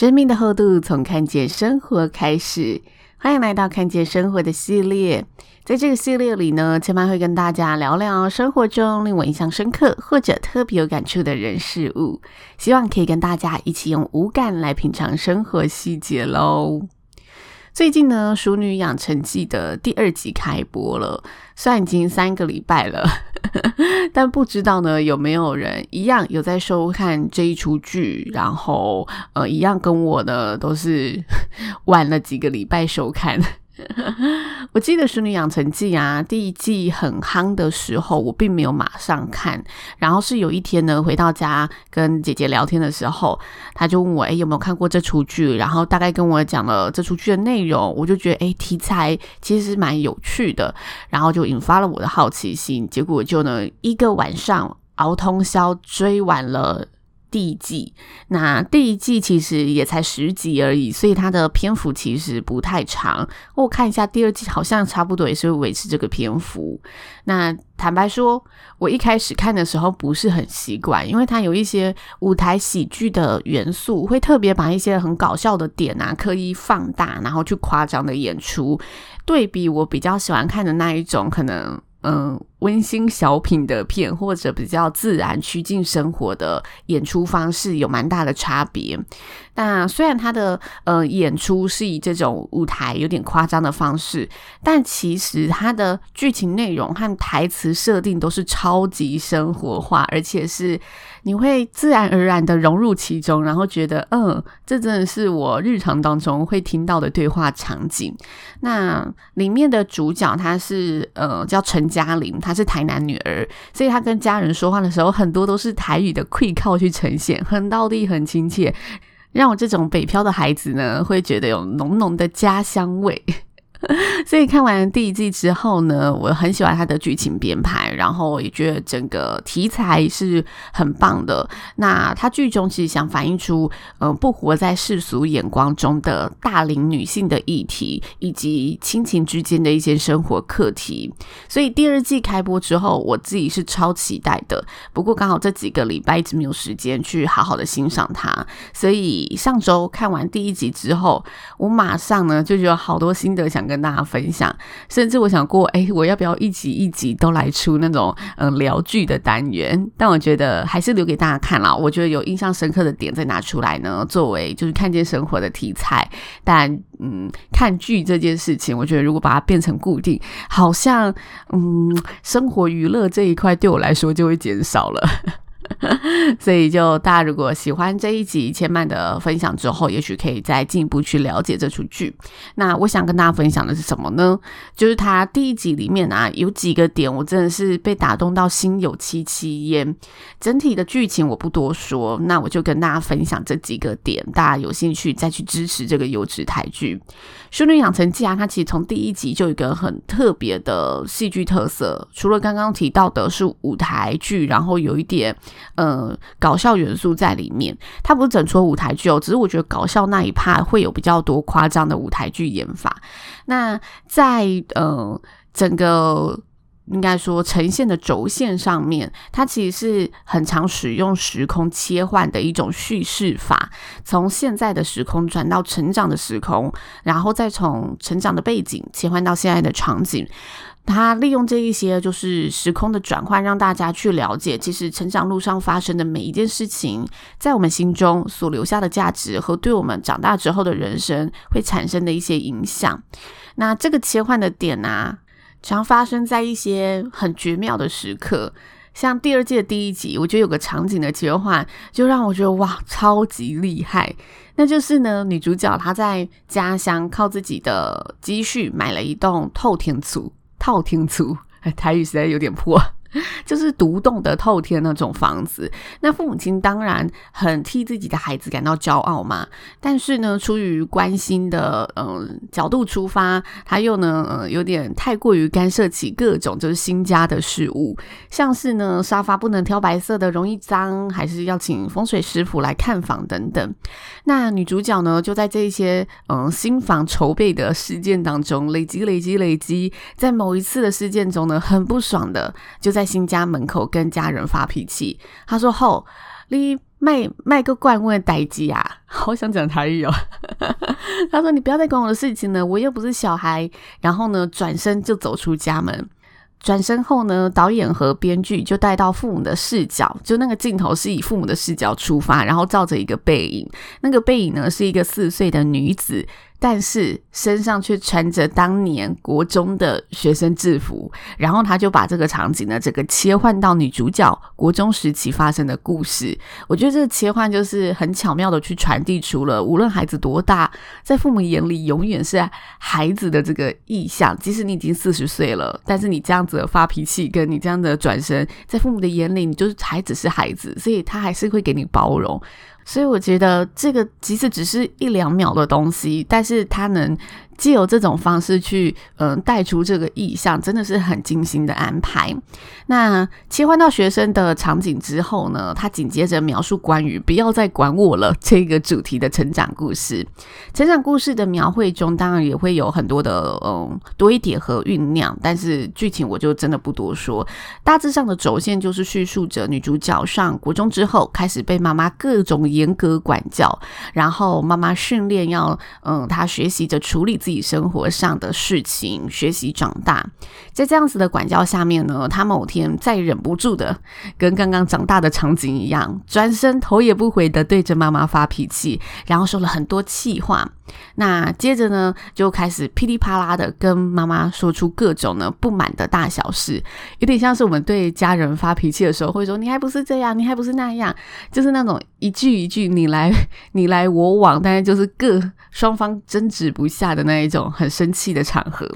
生命的厚度从看见生活开始，欢迎来到看见生活的系列。在这个系列里呢，千嫚会跟大家聊聊生活中令我印象深刻或者特别有感触的人事物，希望可以跟大家一起用五感来品尝生活细节喽。最近呢，《淑女养成记》的第二集开播了，虽然已经三个礼拜了，但不知道呢有没有人一样有在收看这一出剧，然后呃，一样跟我呢都是 晚了几个礼拜收看。我记得《淑女养成记》啊，第一季很夯的时候，我并没有马上看。然后是有一天呢，回到家跟姐姐聊天的时候，她就问我：“哎，有没有看过这出剧？”然后大概跟我讲了这出剧的内容，我就觉得哎，题材其实蛮有趣的，然后就引发了我的好奇心。结果就呢，一个晚上熬通宵追完了。第一季，那第一季其实也才十集而已，所以它的篇幅其实不太长。我看一下第二季，好像差不多也是维持这个篇幅。那坦白说，我一开始看的时候不是很习惯，因为它有一些舞台喜剧的元素，会特别把一些很搞笑的点啊刻意放大，然后去夸张的演出，对比我比较喜欢看的那一种可能。嗯，温馨小品的片，或者比较自然趋近生活的演出方式，有蛮大的差别。那虽然他的呃演出是以这种舞台有点夸张的方式，但其实他的剧情内容和台词设定都是超级生活化，而且是你会自然而然的融入其中，然后觉得嗯，这真的是我日常当中会听到的对话场景。那里面的主角他是呃叫陈嘉玲，她是台南女儿，所以她跟家人说话的时候，很多都是台语的气口去呈现，很到地，很亲切。让我这种北漂的孩子呢，会觉得有浓浓的家乡味。所以看完第一季之后呢，我很喜欢它的剧情编排，然后也觉得整个题材是很棒的。那它剧中其实想反映出，嗯、呃，不活在世俗眼光中的大龄女性的议题，以及亲情之间的一些生活课题。所以第二季开播之后，我自己是超期待的。不过刚好这几个礼拜一直没有时间去好好的欣赏它，所以上周看完第一集之后，我马上呢就觉得好多心得想跟大家分享，甚至我想过，哎，我要不要一集一集都来出那种嗯聊剧的单元？但我觉得还是留给大家看啦。我觉得有印象深刻的点再拿出来呢，作为就是看见生活的题材。但嗯，看剧这件事情，我觉得如果把它变成固定，好像嗯生活娱乐这一块对我来说就会减少了。所以，就大家如果喜欢这一集千嫚的分享之后，也许可以再进一步去了解这出剧。那我想跟大家分享的是什么呢？就是它第一集里面啊，有几个点我真的是被打动到心有戚戚焉。整体的剧情我不多说，那我就跟大家分享这几个点，大家有兴趣再去支持这个优质台剧《修女养成记》啊。它其实从第一集就有一个很特别的戏剧特色，除了刚刚提到的是舞台剧，然后有一点。呃，搞笑元素在里面，它不是整出舞台剧哦，只是我觉得搞笑那一 part 会有比较多夸张的舞台剧演法。那在呃整个应该说呈现的轴线上面，它其实是很常使用时空切换的一种叙事法，从现在的时空转到成长的时空，然后再从成长的背景切换到现在的场景。他利用这一些就是时空的转换，让大家去了解，其实成长路上发生的每一件事情，在我们心中所留下的价值和对我们长大之后的人生会产生的一些影响。那这个切换的点啊，常发生在一些很绝妙的时刻。像第二季的第一集，我觉得有个场景的切换，就让我觉得哇，超级厉害。那就是呢，女主角她在家乡靠自己的积蓄买了一栋透天厝，透天厝，台语实在有点破。就是独栋的透天那种房子，那父母亲当然很替自己的孩子感到骄傲嘛。但是呢，出于关心的嗯、角度出发，他又呢呃有点太过于干涉起各种就是新家的事物，像是呢沙发不能挑白色的，容易脏，还是要请风水师傅来看房等等。那女主角呢就在这些嗯、新房筹备的事件当中累积累积累积，在某一次的事件中呢很不爽的就在。在新家门口跟家人发脾气，他说：“吼，你卖卖个罐问代志啊！” 好想讲台语哦。他说：“你不要再管我的事情了，我又不是小孩。”然后呢，转身就走出家门。转身后呢，导演和编剧就带到父母的视角，就那个镜头是以父母的视角出发，然后照着一个背影，那个背影呢是一个四岁的女子。但是身上却穿着当年国中的学生制服，然后他就把这个场景呢，这个切换到女主角国中时期发生的故事。我觉得这个切换就是很巧妙的去传递出了，无论孩子多大，在父母眼里永远是孩子的这个意象。即使你已经四十岁了，但是你这样子发脾气，跟你这样的转身，在父母的眼里，你就是还只是孩子，所以他还是会给你包容。所以我觉得这个其实只是一两秒的东西，但是它能。借由这种方式去，嗯，带出这个意象，真的是很精心的安排。那切换到学生的场景之后呢，他紧接着描述关于“不要再管我了”这个主题的成长故事。成长故事的描绘中，当然也会有很多的嗯堆叠和酝酿，但是剧情我就真的不多说。大致上的轴线就是叙述着女主角上国中之后，开始被妈妈各种严格管教，然后妈妈训练要嗯，她学习着处理自己。自己生活上的事情，学习长大，在这样子的管教下面呢，他某天再忍不住的，跟刚刚长大的场景一样，转身头也不回的对着妈妈发脾气，然后说了很多气话。那接着呢，就开始噼里啪啦的跟妈妈说出各种呢不满的大小事，有点像是我们对家人发脾气的时候会说：“你还不是这样，你还不是那样。”就是那种一句一句你来 你来我往，但是就是各双方争执不下的那一种很生气的场合。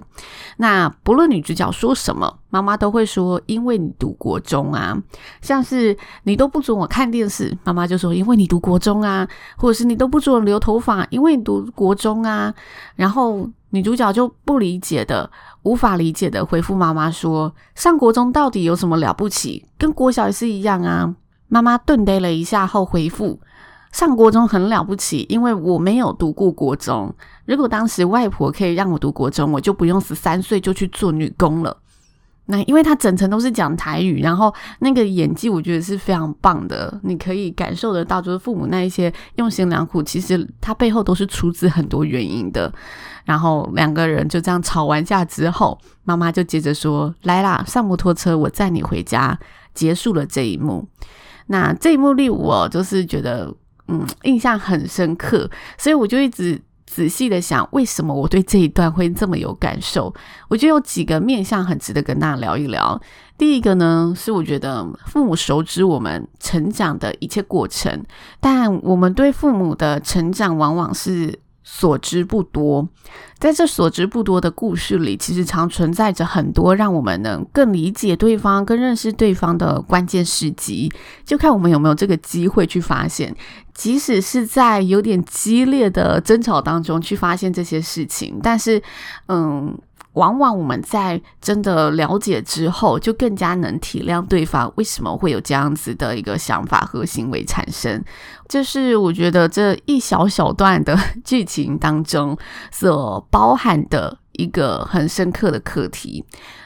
那不论女主角说什么，妈妈都会说：“因为你读国中啊。”像是你都不准我看电视，妈妈就说：“因为你读国中啊。”或者是你都不准我留头发，因为你读国中啊。然后女主角就不理解的、无法理解的回复妈妈说：“上国中到底有什么了不起？跟国小也是一样啊。”妈妈顿呆了一下后回复。上国中很了不起，因为我没有读过国中。如果当时外婆可以让我读国中，我就不用十三岁就去做女工了。那因为他整程都是讲台语，然后那个演技我觉得是非常棒的，你可以感受得到，就是父母那一些用心良苦，其实他背后都是出自很多原因的。然后两个人就这样吵完架之后，妈妈就接着说：“来啦，上摩托车，我载你回家。”结束了这一幕。那这一幕令我就是觉得。嗯，印象很深刻，所以我就一直仔细的想，为什么我对这一段会这么有感受？我觉得有几个面向很值得跟大家聊一聊。第一个呢，是我觉得父母熟知我们成长的一切过程，但我们对父母的成长往往是。所知不多，在这所知不多的故事里，其实常存在着很多让我们能更理解对方、更认识对方的关键时机。就看我们有没有这个机会去发现，即使是在有点激烈的争吵当中去发现这些事情。但是，嗯。往往我们在真的了解之后，就更加能体谅对方为什么会有这样子的一个想法和行为产生。就是我觉得这一小小段的剧情当中所包含的一个很深刻的课题。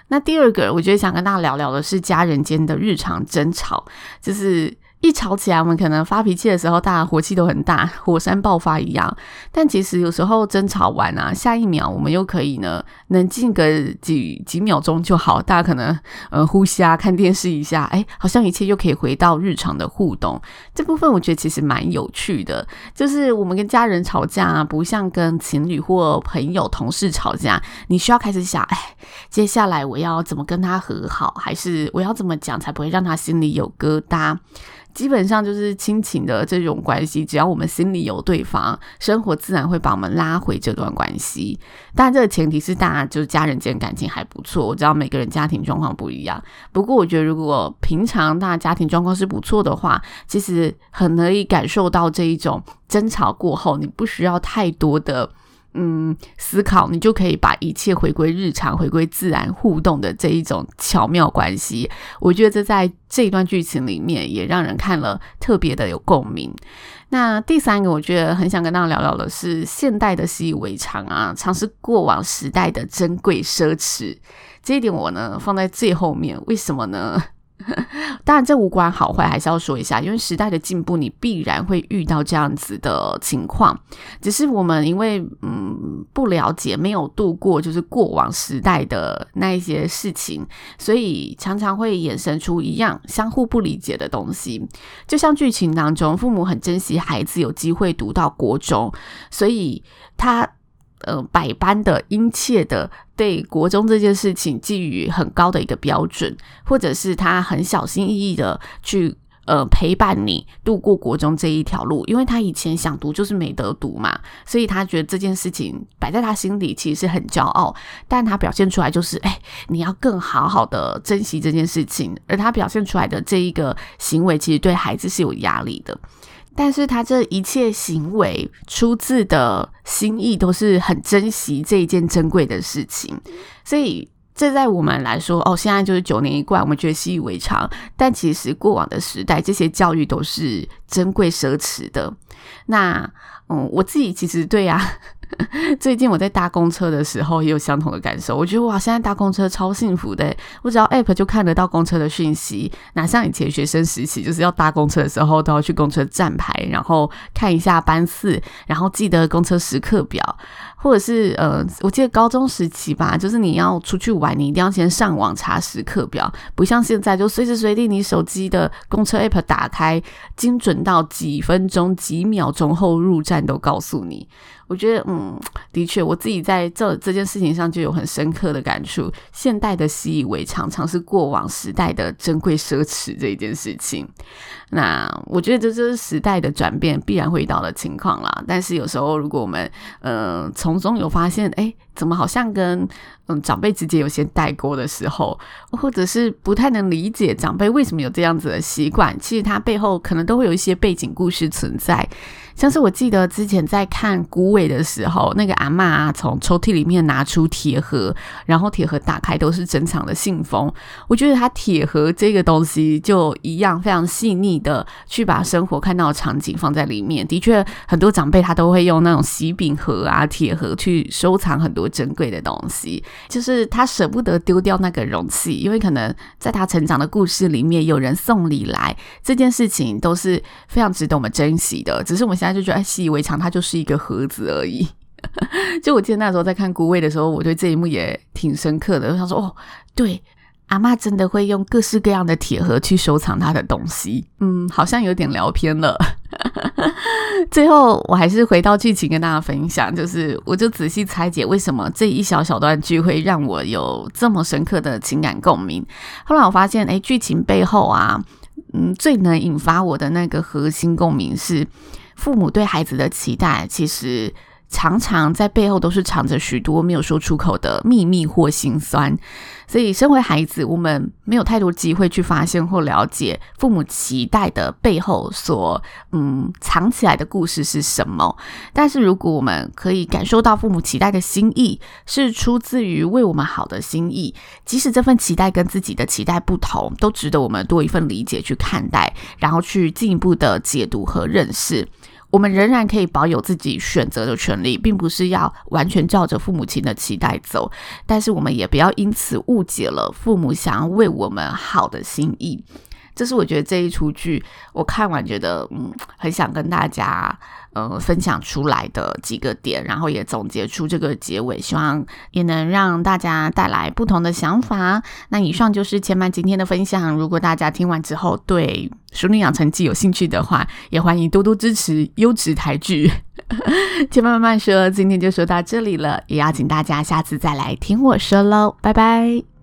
那第二个，我觉得想跟大家聊聊的是家人间的日常争吵，就是。一吵起来，我们可能发脾气的时候，大家火气都很大，火山爆发一样。但其实有时候争吵完啊，下一秒我们又可以呢，冷静个几几秒钟就好。大家可能呃呼吸啊，看电视一下，哎，好像一切又可以回到日常的互动。这部分我觉得其实蛮有趣的，就是我们跟家人吵架啊，不像跟情侣或朋友、同事吵架，你需要开始想，哎，接下来我要怎么跟他和好，还是我要怎么讲才不会让他心里有疙瘩？基本上就是亲情的这种关系，只要我们心里有对方，生活自然会把我们拉回这段关系。但，这个前提是大家就是家人间感情还不错。我知道每个人家庭状况不一样，不过我觉得如果平常大家家庭状况是不错的话，其实很可以感受到这一种争吵过后，你不需要太多的。嗯，思考你就可以把一切回归日常、回归自然互动的这一种巧妙关系。我觉得这在这一段剧情里面也让人看了特别的有共鸣。那第三个，我觉得很想跟大家聊聊的是现代的习以为常啊，常是过往时代的珍贵奢侈。这一点我呢放在最后面，为什么呢？当然，这无关好坏，还是要说一下，因为时代的进步，你必然会遇到这样子的情况。只是我们因为嗯不了解，没有度过就是过往时代的那一些事情，所以常常会衍生出一样相互不理解的东西。就像剧情当中，父母很珍惜孩子有机会读到国中，所以他。呃，百般的殷切的对国中这件事情寄予很高的一个标准，或者是他很小心翼翼的去呃陪伴你度过国中这一条路，因为他以前想读就是没得读嘛，所以他觉得这件事情摆在他心里其实是很骄傲，但他表现出来就是哎，你要更好好的珍惜这件事情，而他表现出来的这一个行为，其实对孩子是有压力的。但是他这一切行为出自的心意都是很珍惜这一件珍贵的事情，所以这在我们来说，哦，现在就是九年一贯，我们觉得习以为常。但其实过往的时代，这些教育都是珍贵奢侈的。那，嗯，我自己其实对呀。最近我在搭公车的时候也有相同的感受，我觉得哇，现在搭公车超幸福的，我只要 app 就看得到公车的讯息，哪像以前学生时期，就是要搭公车的时候都要去公车站牌，然后看一下班次，然后记得公车时刻表。或者是呃，我记得高中时期吧，就是你要出去玩，你一定要先上网查时刻表，不像现在就随时随地你手机的公车 app 打开，精准到几分钟、几秒钟后入站都告诉你。我觉得，嗯，的确，我自己在这这件事情上就有很深刻的感触。现代的习以为常，常是过往时代的珍贵奢侈这一件事情。那我觉得这就是时代的转变必然会遇到的情况啦。但是有时候，如果我们呃从从中有发现，哎，怎么好像跟嗯长辈之间有些代沟的时候，或者是不太能理解长辈为什么有这样子的习惯，其实他背后可能都会有一些背景故事存在。像是我记得之前在看《孤尾》的时候，那个阿嬷，从抽屉里面拿出铁盒，然后铁盒打开都是珍藏的信封。我觉得他铁盒这个东西就一样非常细腻的去把生活看到的场景放在里面。的确，很多长辈他都会用那种喜饼盒啊、铁盒去收藏很多珍贵的东西，就是他舍不得丢掉那个容器，因为可能在他成长的故事里面有人送礼来，这件事情都是非常值得我们珍惜的。只是我们现在。他就觉得哎，习以为常，它就是一个盒子而已。就我记得那时候在看《孤味》的时候，我对这一幕也挺深刻的。我想说，哦，对，阿妈真的会用各式各样的铁盒去收藏她的东西。嗯，好像有点聊偏了。最后，我还是回到剧情跟大家分享，就是我就仔细拆解为什么这一小小段剧会让我有这么深刻的情感共鸣。后来我发现，哎，剧情背后啊。嗯，最能引发我的那个核心共鸣是，父母对孩子的期待，其实常常在背后都是藏着许多没有说出口的秘密或心酸。所以，身为孩子，我们没有太多机会去发现或了解父母期待的背后所嗯藏起来的故事是什么。但是，如果我们可以感受到父母期待的心意是出自于为我们好的心意，即使这份期待跟自己的期待不同，都值得我们多一份理解去看待，然后去进一步的解读和认识。我们仍然可以保有自己选择的权利，并不是要完全照着父母亲的期待走，但是我们也不要因此误解了父母想要为我们好的心意。这是我觉得这一出剧我看完觉得嗯，很想跟大家呃分享出来的几个点，然后也总结出这个结尾，希望也能让大家带来不同的想法。那以上就是千曼今天的分享。如果大家听完之后对《熟女养成记》有兴趣的话，也欢迎多多支持优质台剧。千曼慢慢说，今天就说到这里了，也邀请大家下次再来听我说喽，拜拜。